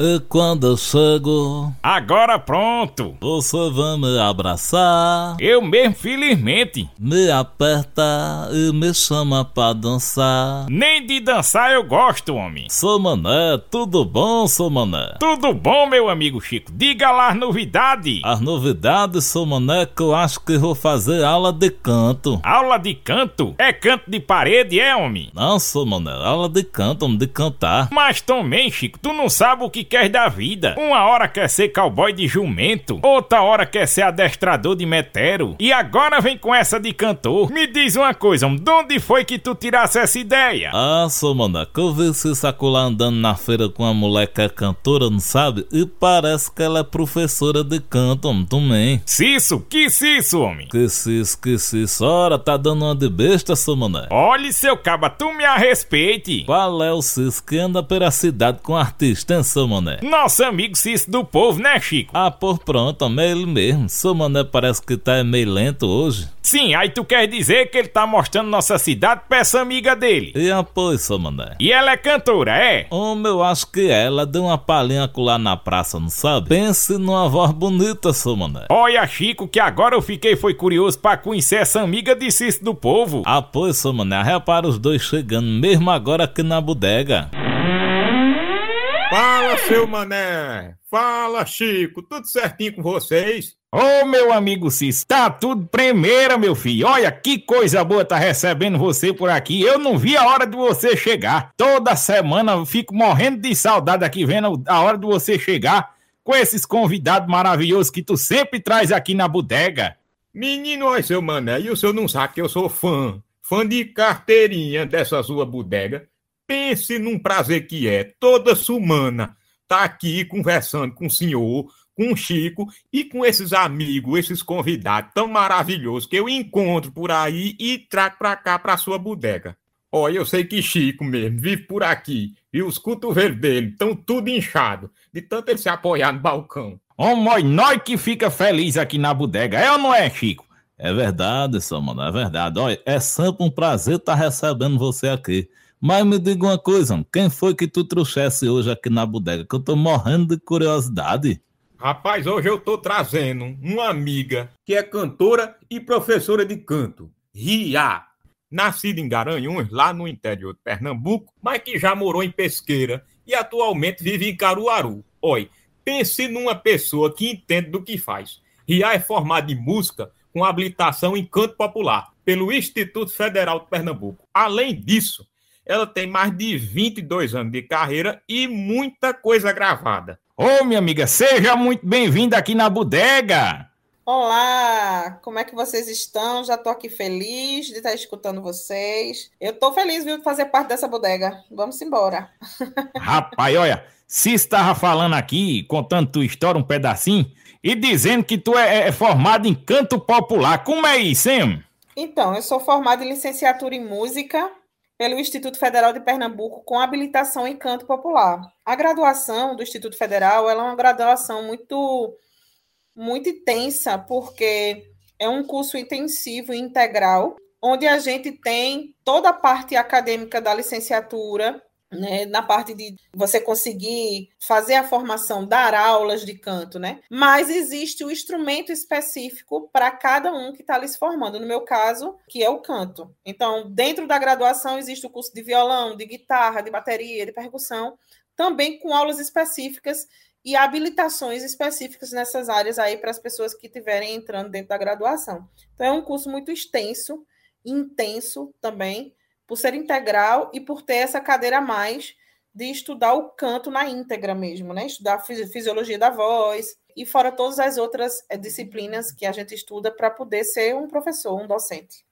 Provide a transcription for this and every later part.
E quando eu chego. Agora pronto. Você vai me abraçar. Eu mesmo, felizmente. Me aperta e me chama pra dançar. Nem de dançar eu gosto, homem. Sou Mané, tudo bom, sou Mané? Tudo bom, meu amigo Chico? Diga lá as novidades. As novidades, sou Mané, que eu acho que vou fazer aula de canto. Aula de canto? É canto de parede, é, homem? Não, sou Mané, aula de canto, homem, de cantar. Mas também, Chico, tu não sabe o que quer da vida. Uma hora quer ser cowboy de jumento, outra hora quer ser adestrador de metero, e agora vem com essa de cantor. Me diz uma coisa, de onde foi que tu tirasse essa ideia? Ah, sou que eu vi esse saco lá andando na feira com uma mulher que é cantora, não sabe? E parece que ela é professora de canto, homem, também. Cisso? Que cisso, homem? Que cisso, que cisso. Ora, tá dando uma de besta, sou Olhe, seu caba, tu me a respeite. Qual é o cisso que anda pela cidade com artista, hein, seu mané? Nosso amigo Cício do povo, né, Chico? Ah, por pronto, é ele mesmo. Seu mané parece que tá meio lento hoje. Sim, aí tu quer dizer que ele tá mostrando nossa cidade pra essa amiga dele. E apoio, seu mané. E ela é cantora, é? Homem, eu acho que ela deu uma palhinha lá na praça, não sabe? Pense numa voz bonita, seu mané. Olha, Chico, que agora eu fiquei foi curioso pra conhecer essa amiga de Cício do povo. Apoio, seu mané. Repara os dois chegando, mesmo agora aqui na bodega. Fala, seu mané! Fala, Chico! Tudo certinho com vocês? Ô, oh, meu amigo Cis, tá tudo primeira, meu filho. Olha que coisa boa tá recebendo você por aqui. Eu não vi a hora de você chegar. Toda semana eu fico morrendo de saudade aqui, vendo a hora de você chegar com esses convidados maravilhosos que tu sempre traz aqui na bodega. Menino, olha, seu mané, e o senhor não sabe que eu sou fã, fã de carteirinha dessa sua bodega. Pense num prazer que é toda semana tá aqui conversando com o senhor, com o Chico e com esses amigos, esses convidados tão maravilhosos que eu encontro por aí e trago para cá, para sua bodega. Olha, eu sei que Chico mesmo vive por aqui e os cotovelos dele estão tudo inchado de tanto ele se apoiar no balcão. Homem, nós que fica feliz aqui na bodega, é ou não é, Chico? É verdade, seu mano, é verdade. Olha, é sempre um prazer estar tá recebendo você aqui. Mas me diga uma coisa, quem foi que tu trouxesse hoje aqui na bodega? Que eu tô morrendo de curiosidade. Rapaz, hoje eu tô trazendo uma amiga que é cantora e professora de canto, Ria. Nascida em Garanhuns, lá no interior de Pernambuco, mas que já morou em Pesqueira e atualmente vive em Caruaru. Oi, pense numa pessoa que entende do que faz. Ria é formada em música com habilitação em canto popular pelo Instituto Federal de Pernambuco. Além disso, ela tem mais de 22 anos de carreira e muita coisa gravada. Ô, oh, minha amiga, seja muito bem-vinda aqui na bodega. Olá, como é que vocês estão? Já tô aqui feliz de estar escutando vocês. Eu tô feliz viu, de fazer parte dessa bodega. Vamos embora. Rapaz, olha, se estava falando aqui, contando tua história um pedacinho, e dizendo que tu é, é formado em canto popular. Como é isso, hein? Então, eu sou formado em licenciatura em música pelo Instituto Federal de Pernambuco com habilitação em canto popular. A graduação do Instituto Federal é uma graduação muito muito intensa, porque é um curso intensivo e integral, onde a gente tem toda a parte acadêmica da licenciatura, né, na parte de você conseguir fazer a formação, dar aulas de canto, né? Mas existe o um instrumento específico para cada um que está ali se formando. No meu caso, que é o canto. Então, dentro da graduação existe o curso de violão, de guitarra, de bateria, de percussão, também com aulas específicas e habilitações específicas nessas áreas aí para as pessoas que estiverem entrando dentro da graduação. Então, é um curso muito extenso, intenso também por ser integral e por ter essa cadeira a mais de estudar o canto na íntegra mesmo, né? Estudar a fisiologia da voz e fora todas as outras eh, disciplinas que a gente estuda para poder ser um professor, um docente.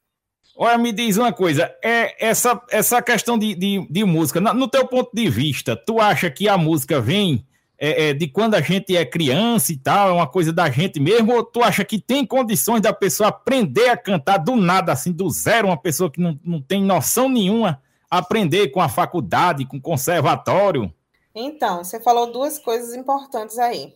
Olha, me diz uma coisa, é essa, essa questão de, de, de música, no teu ponto de vista, tu acha que a música vem é, é, de quando a gente é criança e tal, é uma coisa da gente mesmo, ou tu acha que tem condições da pessoa aprender a cantar do nada, assim, do zero, uma pessoa que não, não tem noção nenhuma, aprender com a faculdade, com conservatório? Então, você falou duas coisas importantes aí.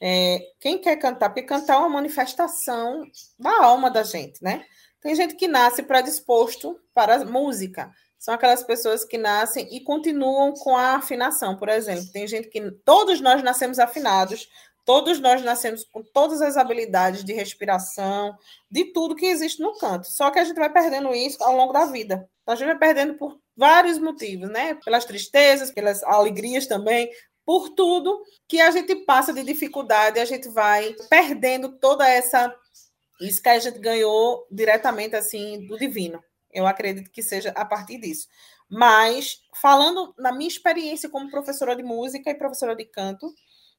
É, quem quer cantar? Porque cantar é uma manifestação da alma da gente, né? Tem gente que nasce predisposto para música. São aquelas pessoas que nascem e continuam com a afinação, por exemplo. Tem gente que todos nós nascemos afinados, todos nós nascemos com todas as habilidades de respiração, de tudo que existe no canto. Só que a gente vai perdendo isso ao longo da vida. Então, a gente vai perdendo por vários motivos, né? Pelas tristezas, pelas alegrias também, por tudo que a gente passa de dificuldade, a gente vai perdendo toda essa isso que a gente ganhou diretamente assim do divino. Eu acredito que seja a partir disso. Mas falando na minha experiência como professora de música e professora de canto,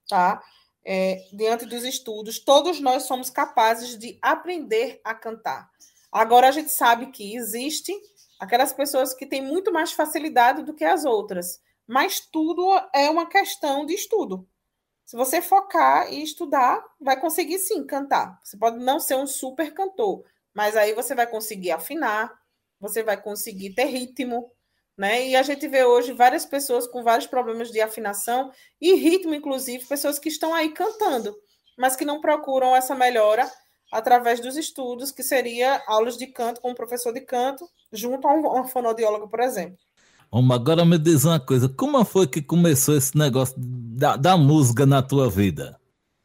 tá? É, diante dos estudos, todos nós somos capazes de aprender a cantar. Agora a gente sabe que existe aquelas pessoas que têm muito mais facilidade do que as outras, mas tudo é uma questão de estudo. Se você focar e estudar, vai conseguir sim cantar. Você pode não ser um super cantor, mas aí você vai conseguir afinar, você vai conseguir ter ritmo, né? E a gente vê hoje várias pessoas com vários problemas de afinação e ritmo, inclusive, pessoas que estão aí cantando, mas que não procuram essa melhora através dos estudos, que seria aulas de canto com um professor de canto, junto a um, um fonoaudiólogo, por exemplo. Vamos agora me diz uma coisa, como foi que começou esse negócio da, da música na tua vida?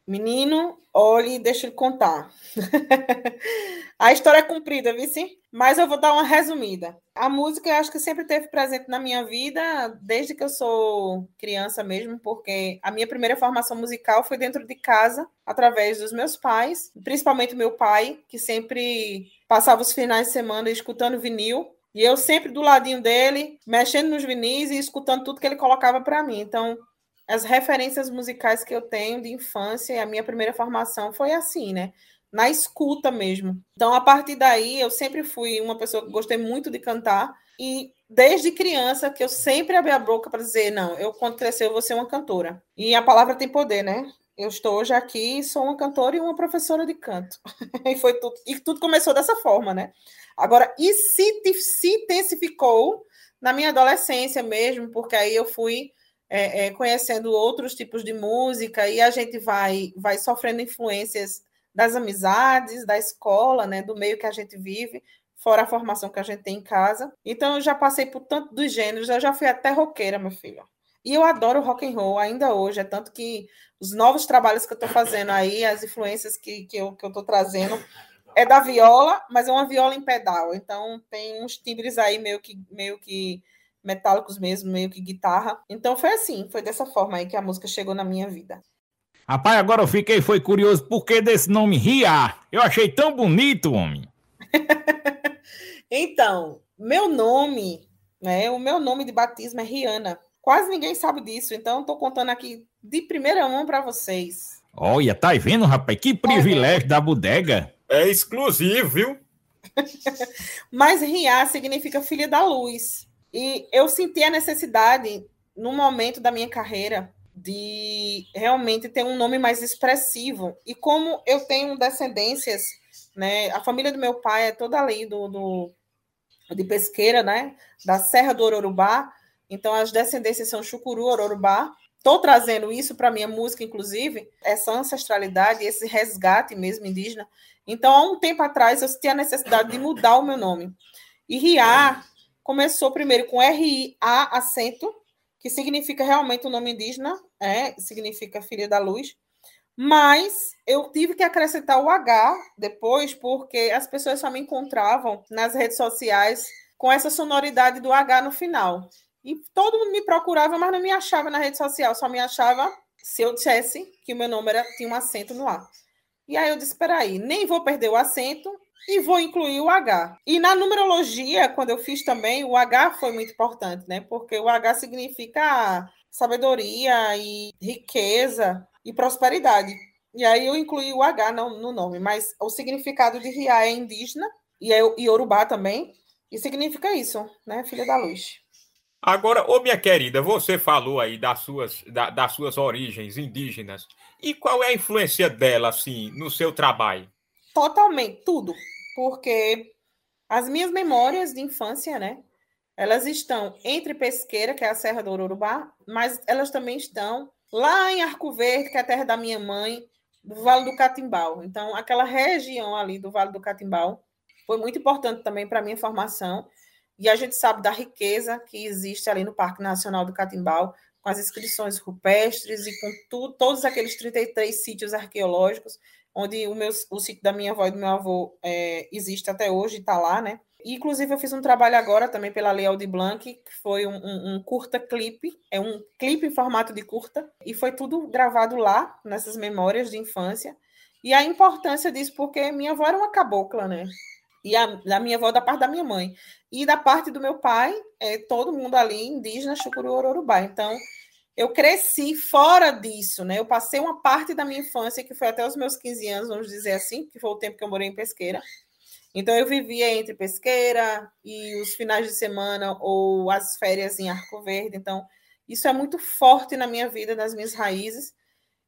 Menino, olhe, deixa eu contar. a história é comprida, vice? Mas eu vou dar uma resumida. A música eu acho que sempre teve presente na minha vida, desde que eu sou criança mesmo, porque a minha primeira formação musical foi dentro de casa, através dos meus pais, principalmente meu pai, que sempre passava os finais de semana escutando vinil e eu sempre do ladinho dele, mexendo nos vinis e escutando tudo que ele colocava para mim. Então, as referências musicais que eu tenho de infância a minha primeira formação foi assim, né? Na escuta mesmo. Então, a partir daí, eu sempre fui uma pessoa que gostei muito de cantar e desde criança que eu sempre abri a boca para dizer, não, eu quando crescer eu vou ser uma cantora. E a palavra tem poder, né? Eu estou hoje aqui, sou uma cantora e uma professora de canto. e foi tudo, e tudo começou dessa forma, né? Agora, e se, se intensificou na minha adolescência mesmo, porque aí eu fui é, é, conhecendo outros tipos de música e a gente vai, vai sofrendo influências das amizades, da escola, né, do meio que a gente vive, fora a formação que a gente tem em casa. Então, eu já passei por tanto dos gêneros, eu já fui até roqueira, meu filho. E eu adoro rock and roll ainda hoje, é tanto que os novos trabalhos que eu estou fazendo aí, as influências que, que eu estou trazendo, é da viola, mas é uma viola em pedal. Então tem uns timbres aí meio que meio que metálicos mesmo, meio que guitarra. Então foi assim, foi dessa forma aí que a música chegou na minha vida. Rapaz, agora eu fiquei foi curioso por que desse nome Ria. Eu achei tão bonito, homem. então, meu nome, né? O meu nome de batismo é Rihanna. Quase ninguém sabe disso, então estou contando aqui de primeira mão para vocês. Olha, tá vendo, rapaz? Que privilégio da bodega. É exclusivo, viu? Mas Ria significa filha da luz. E eu senti a necessidade, no momento da minha carreira, de realmente ter um nome mais expressivo. E como eu tenho descendências, né? A família do meu pai é toda ali do, do de pesqueira, né? Da Serra do Ororubá. Então as descendências são Chucuru, Ororubá. Estou trazendo isso para minha música, inclusive, essa ancestralidade, esse resgate mesmo indígena. Então, há um tempo atrás, eu senti a necessidade de mudar o meu nome. E Ria começou primeiro com R-I-A, acento, que significa realmente o nome indígena, é, significa filha da luz. Mas eu tive que acrescentar o H depois, porque as pessoas só me encontravam nas redes sociais com essa sonoridade do H no final. E todo mundo me procurava, mas não me achava na rede social, só me achava se eu dissesse que o meu nome era, tinha um acento no A. E aí eu disse: peraí, nem vou perder o acento e vou incluir o H. E na numerologia, quando eu fiz também, o H foi muito importante, né? Porque o H significa sabedoria e riqueza e prosperidade. E aí eu incluí o H no, no nome, mas o significado de Ria é indígena e é Yorubá também, e significa isso, né? Filha da luz. Agora, ô minha querida, você falou aí das suas, da, das suas origens indígenas. E qual é a influência dela, assim, no seu trabalho? Totalmente, tudo. Porque as minhas memórias de infância, né? Elas estão entre Pesqueira, que é a Serra do Urubá, mas elas também estão lá em Arco Verde, que é a terra da minha mãe, do Vale do Catimbau. Então, aquela região ali do Vale do Catimbau foi muito importante também para a minha formação. E a gente sabe da riqueza que existe ali no Parque Nacional do Catimbau, com as inscrições rupestres e com tu, todos aqueles 33 sítios arqueológicos, onde o, meu, o sítio da minha avó e do meu avô é, existe até hoje, está lá, né? E, inclusive, eu fiz um trabalho agora também pela Lei Aldi Blanc, que foi um, um, um, curta clipe, é um clipe em formato de curta, e foi tudo gravado lá, nessas memórias de infância. E a importância disso, porque minha avó era uma cabocla, né? E a, a minha avó da parte da minha mãe. E da parte do meu pai, é todo mundo ali indígena, Chucuru Ororubá. Então, eu cresci fora disso, né? Eu passei uma parte da minha infância, que foi até os meus 15 anos, vamos dizer assim, que foi o tempo que eu morei em Pesqueira. Então, eu vivia entre Pesqueira e os finais de semana ou as férias em Arco Verde. Então, isso é muito forte na minha vida, nas minhas raízes.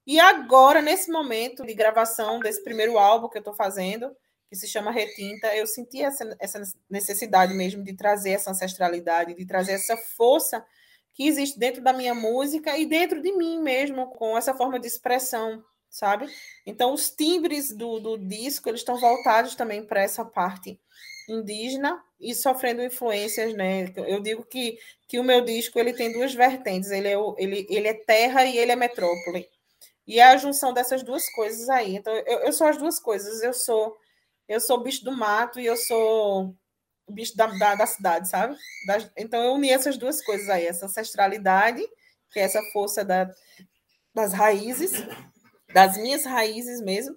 E agora, nesse momento de gravação desse primeiro álbum que eu estou fazendo, que se chama Retinta, eu senti essa, essa necessidade mesmo de trazer essa ancestralidade, de trazer essa força que existe dentro da minha música e dentro de mim mesmo, com essa forma de expressão, sabe? Então, os timbres do, do disco, eles estão voltados também para essa parte indígena e sofrendo influências, né? Eu digo que, que o meu disco, ele tem duas vertentes, ele é, ele, ele é terra e ele é metrópole. E é a junção dessas duas coisas aí. Então, eu, eu sou as duas coisas. Eu sou eu sou bicho do mato e eu sou bicho da, da, da cidade, sabe? Então eu uni essas duas coisas aí, essa ancestralidade, que é essa força da, das raízes, das minhas raízes mesmo,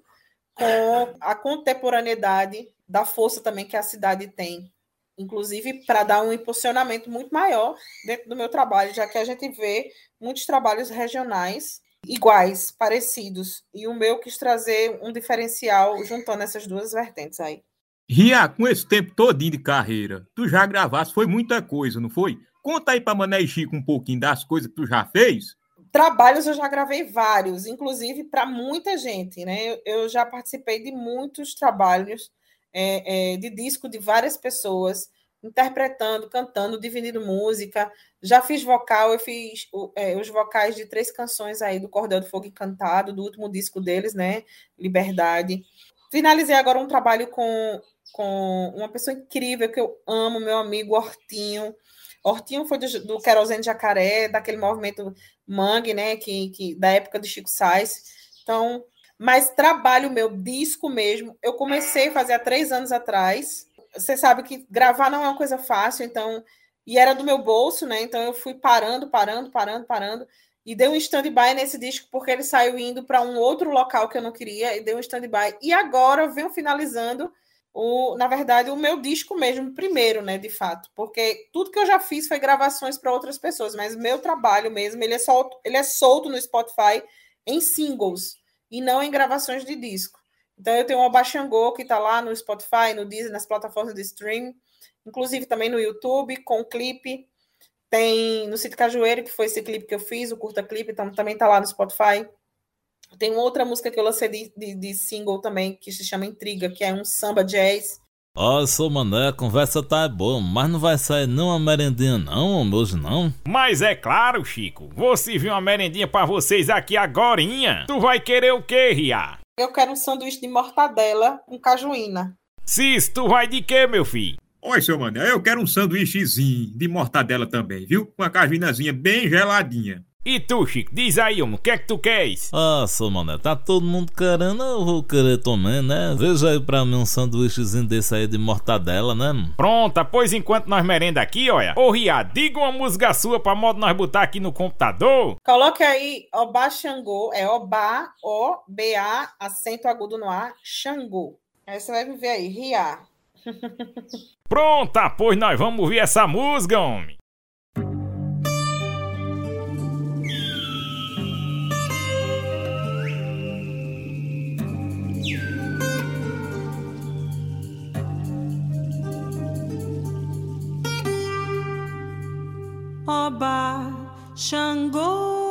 com a contemporaneidade da força também que a cidade tem, inclusive para dar um impulsionamento muito maior dentro do meu trabalho, já que a gente vê muitos trabalhos regionais iguais, parecidos. E o meu quis trazer um diferencial juntando essas duas vertentes aí. Ria, com esse tempo todinho de carreira, tu já gravaste, foi muita coisa, não foi? Conta aí para Mané e Chico um pouquinho das coisas que tu já fez. Trabalhos eu já gravei vários, inclusive para muita gente, né? Eu já participei de muitos trabalhos é, é, de disco de várias pessoas interpretando, cantando, dividindo música. Já fiz vocal, eu fiz é, os vocais de três canções aí do Cordel do Fogo Encantado, do último disco deles, né? Liberdade. Finalizei agora um trabalho com, com uma pessoa incrível que eu amo, meu amigo Hortinho. Hortinho foi do, do Querosene Jacaré, daquele movimento Mangue, né? Que, que, da época do Chico Sainz. Então, mas trabalho meu, disco mesmo, eu comecei a fazer há três anos atrás você sabe que gravar não é uma coisa fácil, então. E era do meu bolso, né? Então eu fui parando, parando, parando, parando. E dei um stand-by nesse disco porque ele saiu indo para um outro local que eu não queria e dei um stand-by. E agora venho finalizando o, na verdade, o meu disco mesmo, primeiro, né, de fato, porque tudo que eu já fiz foi gravações para outras pessoas, mas meu trabalho mesmo, ele é solto, ele é solto no Spotify em singles e não em gravações de disco. Então eu tenho o Abaxangô, que está lá no Spotify, no Disney, nas plataformas de streaming, inclusive também no YouTube, com clipe. Tem no Sítio Cajueiro, que foi esse clipe que eu fiz, o curta clipe, então, também está lá no Spotify. Tem outra música que eu lancei de, de, de, single também, que se chama Intriga, que é um samba jazz. Ó, oh, sou mané, a conversa tá boa, mas não vai sair não uma merendinha não, hoje não? Mas é claro, Chico, vou servir uma merendinha para vocês aqui agorinha. Tu vai querer o quê, Ria? Eu quero um sanduíche de mortadela com cajuína. Cis, tu vai de quê, meu filho? Oi, seu mané, eu quero um sanduíchezinho de mortadela também, viu? Com a cajuínazinha bem geladinha. E tu, Chico, diz aí, homem, o que é que tu queres? Ah, seu mané, tá todo mundo querendo, eu vou querer também, né? Veja aí pra mim um sanduíchezinho desse aí de mortadela, né? Pronto, pois enquanto nós merenda aqui, olha. Ô, Ria, diga uma música sua pra modo nós botar aqui no computador. Coloque aí Oba Xangô, é Oba, O-B-A, acento agudo no A, Xangô. Aí você vai ver aí, Ria. Pronta, pois nós vamos ouvir essa música, homem. Oba Xangô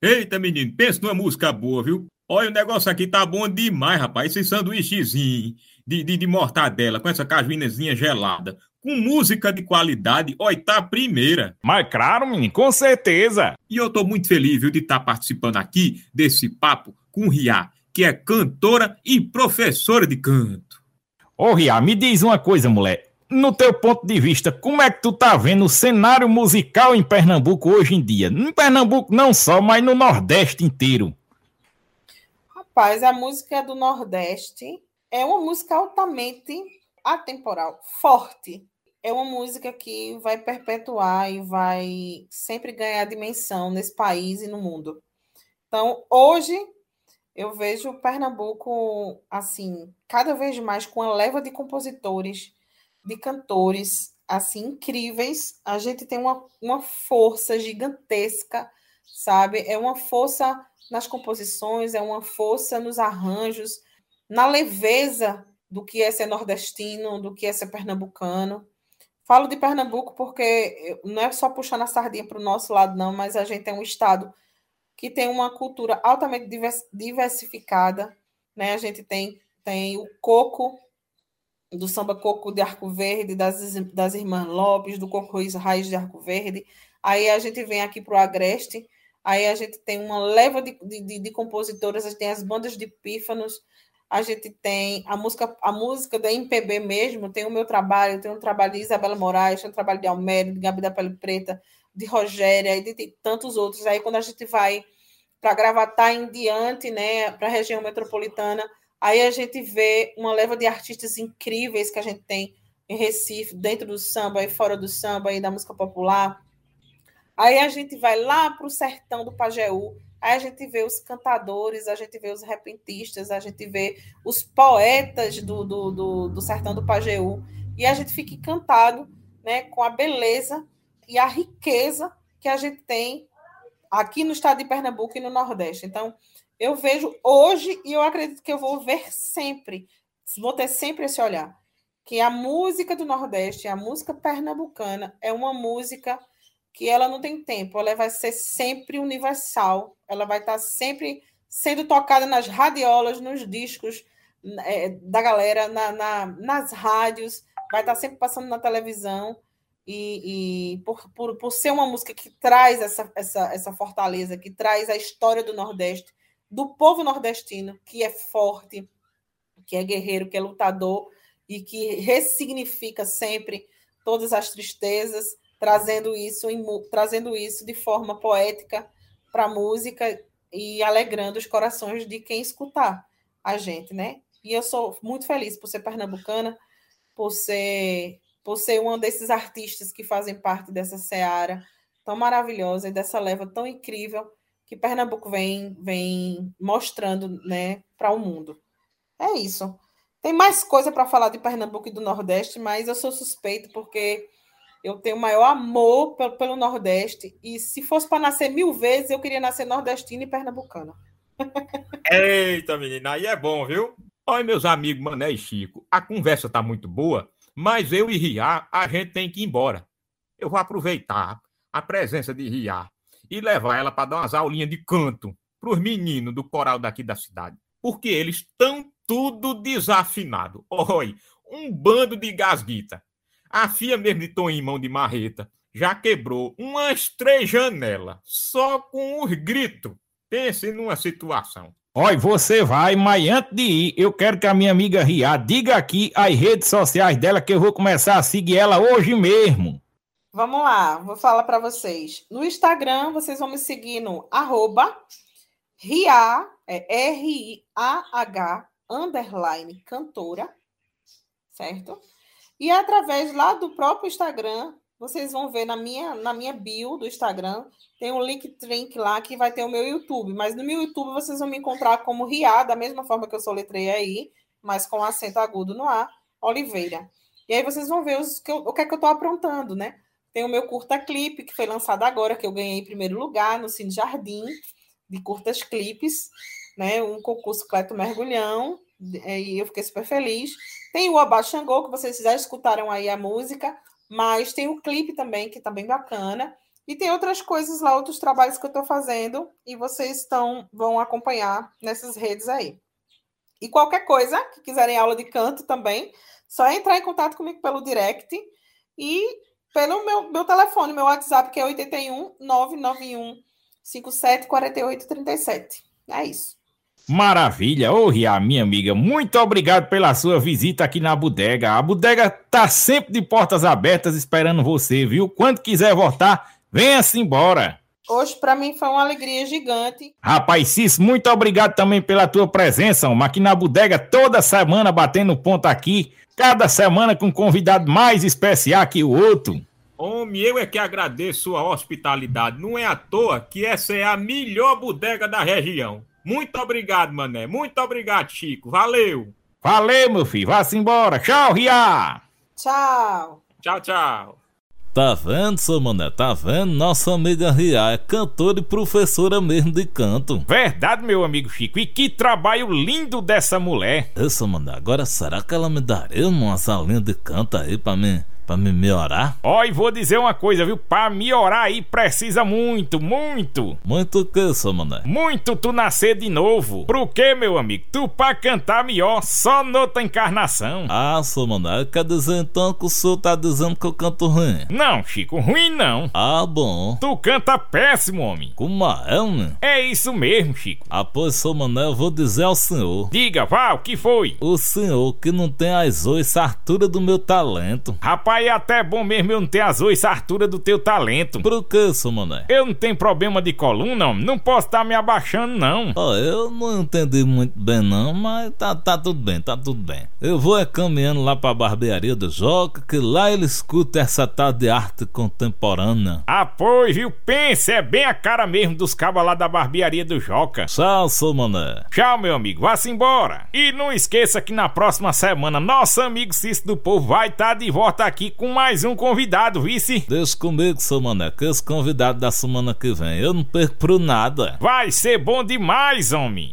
Eita, menino, pensa numa música boa, viu? Olha, o negócio aqui tá bom demais, rapaz. Esse sanduíchezinho de, de, de mortadela com essa cajuinazinha gelada. Com música de qualidade, olha, tá primeira. Mas claro, menino, com certeza. E eu tô muito feliz, viu, de estar participando aqui desse papo com Ria, que é cantora e professora de canto. Ô, Ria, me diz uma coisa, mulher. No teu ponto de vista, como é que tu tá vendo o cenário musical em Pernambuco hoje em dia? Em Pernambuco não só, mas no Nordeste inteiro. Rapaz, a música do Nordeste é uma música altamente atemporal, forte. É uma música que vai perpetuar e vai sempre ganhar dimensão nesse país e no mundo. Então, hoje eu vejo Pernambuco assim, cada vez mais com a leva de compositores, de cantores assim incríveis. A gente tem uma, uma força gigantesca, sabe? É uma força nas composições, é uma força nos arranjos, na leveza do que é ser nordestino, do que é ser pernambucano. Falo de Pernambuco porque não é só puxando a sardinha para o nosso lado, não, mas a gente é um estado que tem uma cultura altamente diversificada. Né? A gente tem, tem o coco, do samba coco de Arco Verde, das, das irmãs Lopes, do coco raiz de Arco Verde. Aí a gente vem aqui para o Agreste, aí a gente tem uma leva de, de, de compositoras, a gente tem as bandas de pífanos, a gente tem a música, a música da MPB mesmo, tem o meu trabalho, tem o trabalho de Isabela Moraes, tem o trabalho de Almério, de Gabi da Pele Preta, de Rogéria e de tantos outros. Aí quando a gente vai para Gravatar em diante, né, para a região metropolitana, aí a gente vê uma leva de artistas incríveis que a gente tem em Recife, dentro do samba e fora do samba e da música popular. Aí a gente vai lá para o sertão do Pajeú, Aí a gente vê os cantadores, a gente vê os repentistas, a gente vê os poetas do, do, do, do sertão do Pajeú, e a gente fica encantado né, com a beleza e a riqueza que a gente tem aqui no estado de Pernambuco e no Nordeste. Então, eu vejo hoje, e eu acredito que eu vou ver sempre, vou ter sempre esse olhar, que a música do Nordeste, a música pernambucana, é uma música que ela não tem tempo, ela vai ser sempre universal, ela vai estar sempre sendo tocada nas radiolas, nos discos é, da galera, na, na, nas rádios, vai estar sempre passando na televisão. E, e por, por, por, ser uma música que traz essa, essa, essa fortaleza, que traz a história do Nordeste, do povo nordestino, que é forte, que é guerreiro, que é lutador e que ressignifica sempre todas as tristezas, trazendo isso, em, trazendo isso de forma poética para a música e alegrando os corações de quem escutar a gente, né? E eu sou muito feliz por ser pernambucana, por ser, por ser uma desses artistas que fazem parte dessa seara tão maravilhosa e dessa leva tão incrível que Pernambuco vem, vem mostrando né, para o mundo. É isso. Tem mais coisa para falar de Pernambuco e do Nordeste, mas eu sou suspeito porque eu tenho o maior amor pelo, pelo Nordeste. E se fosse para nascer mil vezes, eu queria nascer nordestina e pernambucana. Eita, menina, aí é bom, viu? Olha, meus amigos Mané e Chico, a conversa tá muito boa, mas eu e Ria, a gente tem que ir embora. Eu vou aproveitar a presença de Ria e levar ela para dar umas aulinhas de canto para os meninos do coral daqui da cidade. Porque eles estão tudo desafinado. Olha, um bando de gasguita. A FIA mesmo de Tom em mão de marreta já quebrou umas três janelas só com os gritos. Pense numa situação. Olha, você vai, mas antes de ir, eu quero que a minha amiga Ria diga aqui as redes sociais dela que eu vou começar a seguir ela hoje mesmo. Vamos lá, vou falar para vocês. No Instagram, vocês vão me seguir no arroba Ria, é R-I-A-H, underline, cantora, certo? E através lá do próprio Instagram, vocês vão ver na minha, na minha bio do Instagram, tem um link trink lá que vai ter o meu YouTube. Mas no meu YouTube vocês vão me encontrar como Ria, da mesma forma que eu soletrei aí, mas com acento agudo no A, Oliveira. E aí vocês vão ver os, que eu, o que é que eu estou aprontando, né? Tem o meu curta-clipe, que foi lançado agora, que eu ganhei em primeiro lugar no Cine Jardim, de curtas clipes, né? Um concurso Cleto Mergulhão, e eu fiquei super feliz. Tem o Abá que vocês já escutaram aí a música, mas tem o clipe também, que tá bem bacana. E tem outras coisas lá, outros trabalhos que eu estou fazendo e vocês estão, vão acompanhar nessas redes aí. E qualquer coisa que quiserem aula de canto também, só entrar em contato comigo pelo direct e pelo meu, meu telefone, meu WhatsApp, que é 81 991 57 48 37. É isso. Maravilha, ô Ria, minha amiga, muito obrigado pela sua visita aqui na bodega. A bodega tá sempre de portas abertas esperando você, viu? Quando quiser voltar, venha-se embora. Hoje, para mim, foi uma alegria gigante. Rapaz, Cis, muito obrigado também pela tua presença, homem, aqui na bodega toda semana batendo ponto aqui, cada semana com um convidado mais especial que o outro. Homem, eu é que agradeço a hospitalidade. Não é à toa que essa é a melhor bodega da região. Muito obrigado, mané. Muito obrigado, Chico. Valeu. Valeu, meu filho, vá-se embora. Tchau, Ria. Tchau. Tchau, tchau. Tá vendo, seu mané? Tá vendo? Nossa amiga Ria é cantora e professora mesmo de canto. Verdade, meu amigo Chico. E que trabalho lindo dessa mulher. Isso, mané. Agora, será que ela me daria uma aulinha de canto aí pra mim, pra me melhorar? Ó, e vou dizer uma coisa, viu? Pra melhorar aí precisa muito, muito. Muito o que, seu mané? Muito tu nascer de novo. Pro quê, meu amigo? Tu pra cantar melhor só noutra encarnação. Ah, seu mané, quer dizer então que o senhor tá dizendo que eu canto ruim? Não, Chico, ruim não. Ah, bom. Tu canta péssimo, homem. Como é, né? É isso mesmo, Chico. Ah, pois, seu mané, eu vou dizer ao senhor. Diga, vá, o que foi? O senhor que não tem as oito altura do meu talento. Rapaz, é até bom mesmo eu não ter as oito altura do teu talento. Por que, seu mané? Eu não tenho problema de coluna. Não posso estar me abaixando, não. Ó, eu não entendi muito bem não, mas tá, tá tudo bem, tá tudo bem. Eu vou é caminhando lá pra barbearia do Joca, que lá ele escuta essa tal de arte contemporânea. Ah, pois, viu? Pense, é bem a cara mesmo dos cabos lá da barbearia do Joca. Tchau, seu mané. Tchau, meu amigo. Vá-se embora. E não esqueça que na próxima semana, nosso amigo Cício do Povo vai estar de volta aqui com mais um convidado, vice? Deixa comigo, seu mané, que esse convidado da semana que vem eu não perco por nada. Vai ser bom demais, homem.